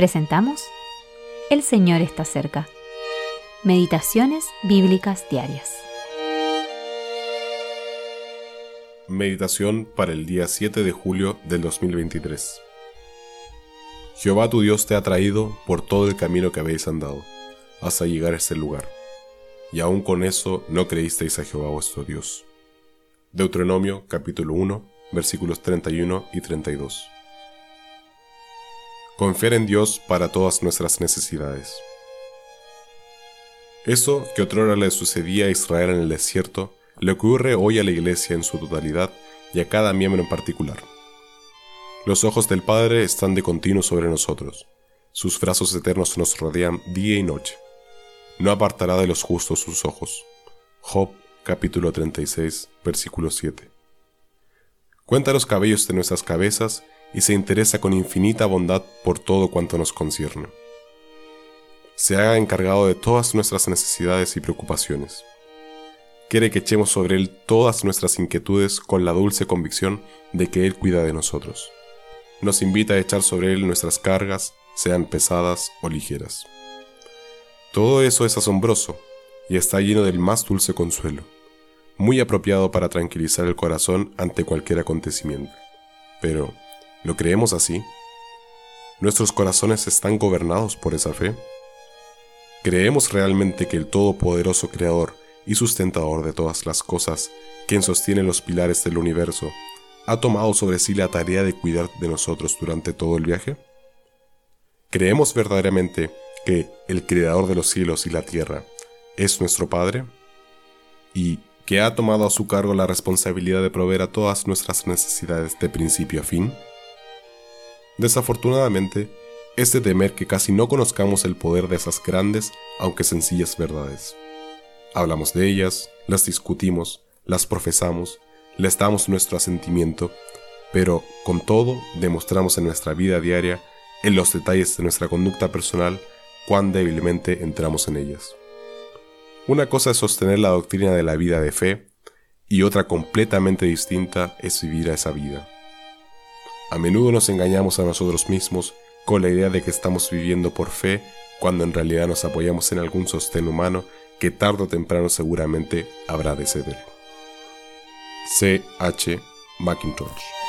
Presentamos El Señor está cerca. Meditaciones Bíblicas Diarias. Meditación para el día 7 de julio del 2023. Jehová tu Dios te ha traído por todo el camino que habéis andado, hasta llegar a este lugar. Y aún con eso no creísteis a Jehová vuestro Dios. Deuteronomio capítulo 1 versículos 31 y 32. Confiar en Dios para todas nuestras necesidades. Eso que otrora le sucedía a Israel en el desierto, le ocurre hoy a la iglesia en su totalidad y a cada miembro en particular. Los ojos del Padre están de continuo sobre nosotros, sus brazos eternos nos rodean día y noche. No apartará de los justos sus ojos. Job capítulo 36, versículo 7. Cuenta los cabellos de nuestras cabezas y se interesa con infinita bondad por todo cuanto nos concierne. Se ha encargado de todas nuestras necesidades y preocupaciones. Quiere que echemos sobre Él todas nuestras inquietudes con la dulce convicción de que Él cuida de nosotros. Nos invita a echar sobre Él nuestras cargas, sean pesadas o ligeras. Todo eso es asombroso y está lleno del más dulce consuelo, muy apropiado para tranquilizar el corazón ante cualquier acontecimiento. Pero, ¿Lo creemos así? ¿Nuestros corazones están gobernados por esa fe? ¿Creemos realmente que el Todopoderoso Creador y sustentador de todas las cosas, quien sostiene los pilares del universo, ha tomado sobre sí la tarea de cuidar de nosotros durante todo el viaje? ¿Creemos verdaderamente que el Creador de los cielos y la tierra es nuestro Padre? ¿Y que ha tomado a su cargo la responsabilidad de proveer a todas nuestras necesidades de principio a fin? Desafortunadamente, es de temer que casi no conozcamos el poder de esas grandes, aunque sencillas verdades. Hablamos de ellas, las discutimos, las profesamos, les damos nuestro asentimiento, pero con todo demostramos en nuestra vida diaria, en los detalles de nuestra conducta personal, cuán débilmente entramos en ellas. Una cosa es sostener la doctrina de la vida de fe, y otra completamente distinta es vivir a esa vida. A menudo nos engañamos a nosotros mismos con la idea de que estamos viviendo por fe cuando en realidad nos apoyamos en algún sostén humano que tarde o temprano seguramente habrá de ceder. C. H. Macintosh